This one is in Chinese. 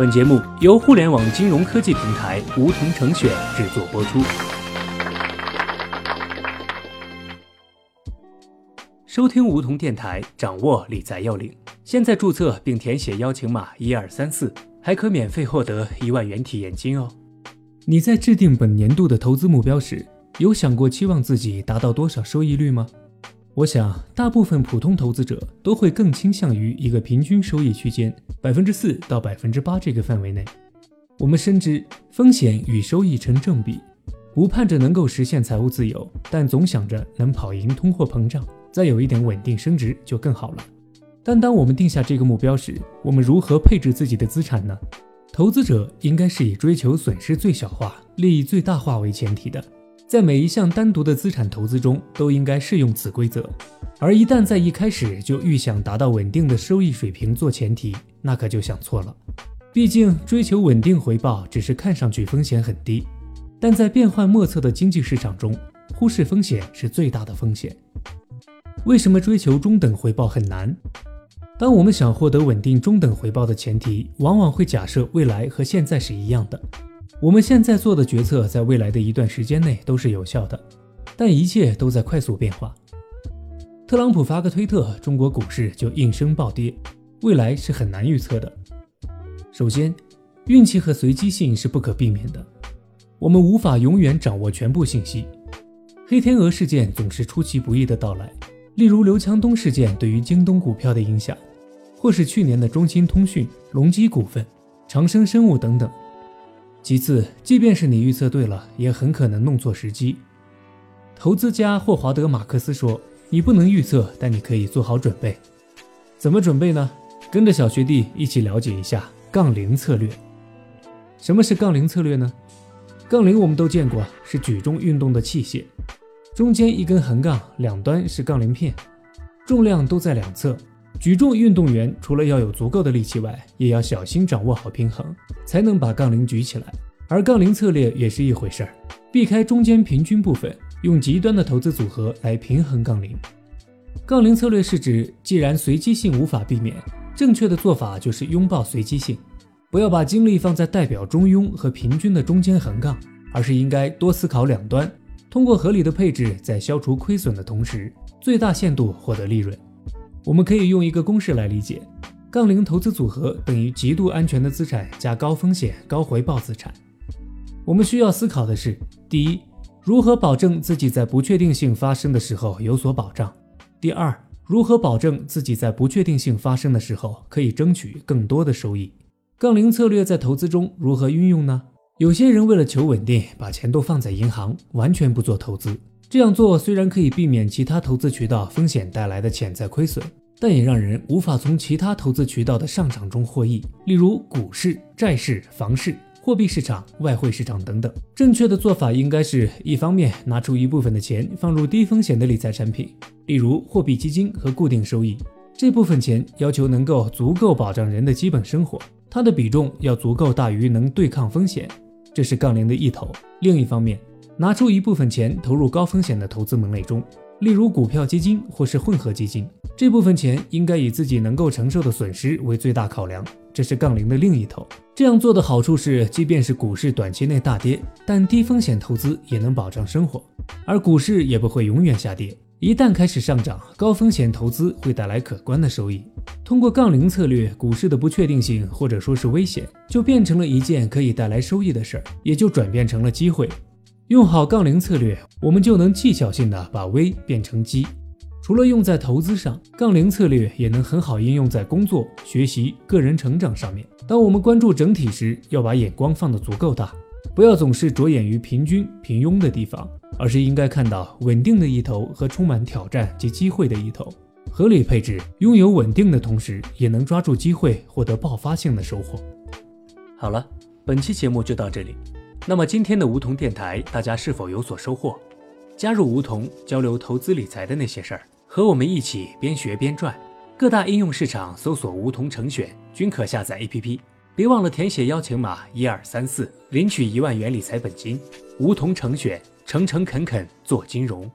本节目由互联网金融科技平台梧桐城选制作播出。收听梧桐电台，掌握理财要领。现在注册并填写邀请码一二三四，还可免费获得一万元体验金哦。你在制定本年度的投资目标时，有想过期望自己达到多少收益率吗？我想，大部分普通投资者都会更倾向于一个平均收益区间，百分之四到百分之八这个范围内。我们深知风险与收益成正比，不盼着能够实现财务自由，但总想着能跑赢通货膨胀，再有一点稳定升值就更好了。但当我们定下这个目标时，我们如何配置自己的资产呢？投资者应该是以追求损失最小化、利益最大化为前提的。在每一项单独的资产投资中，都应该适用此规则。而一旦在一开始就预想达到稳定的收益水平做前提，那可就想错了。毕竟，追求稳定回报只是看上去风险很低，但在变幻莫测的经济市场中，忽视风险是最大的风险。为什么追求中等回报很难？当我们想获得稳定中等回报的前提，往往会假设未来和现在是一样的。我们现在做的决策，在未来的一段时间内都是有效的，但一切都在快速变化。特朗普发个推特，中国股市就应声暴跌，未来是很难预测的。首先，运气和随机性是不可避免的，我们无法永远掌握全部信息。黑天鹅事件总是出其不意的到来，例如刘强东事件对于京东股票的影响，或是去年的中兴通讯、隆基股份、长生生物等等。其次，即便是你预测对了，也很可能弄错时机。投资家霍华德·马克思说：“你不能预测，但你可以做好准备。怎么准备呢？跟着小学弟一起了解一下杠铃策略。什么是杠铃策略呢？杠铃我们都见过，是举重运动的器械，中间一根横杠，两端是杠铃片，重量都在两侧。举重运动员除了要有足够的力气外，也要小心掌握好平衡，才能把杠铃举起来。而杠铃策略也是一回事儿，避开中间平均部分，用极端的投资组合来平衡杠铃。杠铃策略是指，既然随机性无法避免，正确的做法就是拥抱随机性，不要把精力放在代表中庸和平均的中间横杠，而是应该多思考两端，通过合理的配置，在消除亏损的同时，最大限度获得利润。我们可以用一个公式来理解：杠铃投资组合等于极度安全的资产加高风险高回报资产。我们需要思考的是：第一，如何保证自己在不确定性发生的时候有所保障；第二，如何保证自己在不确定性发生的时候可以争取更多的收益。杠铃策略在投资中如何运用呢？有些人为了求稳定，把钱都放在银行，完全不做投资。这样做虽然可以避免其他投资渠道风险带来的潜在亏损，但也让人无法从其他投资渠道的上涨中获益，例如股市、债市、房市、货币市场、外汇市场等等。正确的做法应该是一方面拿出一部分的钱放入低风险的理财产品，例如货币基金和固定收益，这部分钱要求能够足够保障人的基本生活，它的比重要足够大于能对抗风险，这是杠铃的一头。另一方面，拿出一部分钱投入高风险的投资门类中，例如股票基金或是混合基金。这部分钱应该以自己能够承受的损失为最大考量，这是杠铃的另一头。这样做的好处是，即便是股市短期内大跌，但低风险投资也能保障生活，而股市也不会永远下跌。一旦开始上涨，高风险投资会带来可观的收益。通过杠铃策略，股市的不确定性或者说是危险，就变成了一件可以带来收益的事儿，也就转变成了机会。用好杠铃策略，我们就能技巧性的把危变成机。除了用在投资上，杠铃策略也能很好应用在工作、学习、个人成长上面。当我们关注整体时，要把眼光放得足够大，不要总是着眼于平均、平庸的地方，而是应该看到稳定的一头和充满挑战及机会的一头。合理配置，拥有稳定的同时，也能抓住机会，获得爆发性的收获。好了，本期节目就到这里。那么今天的梧桐电台，大家是否有所收获？加入梧桐，交流投资理财的那些事儿，和我们一起边学边赚。各大应用市场搜索“梧桐成选”，均可下载 APP。别忘了填写邀请码一二三四，领取一万元理财本金。梧桐成选，诚诚恳恳做金融。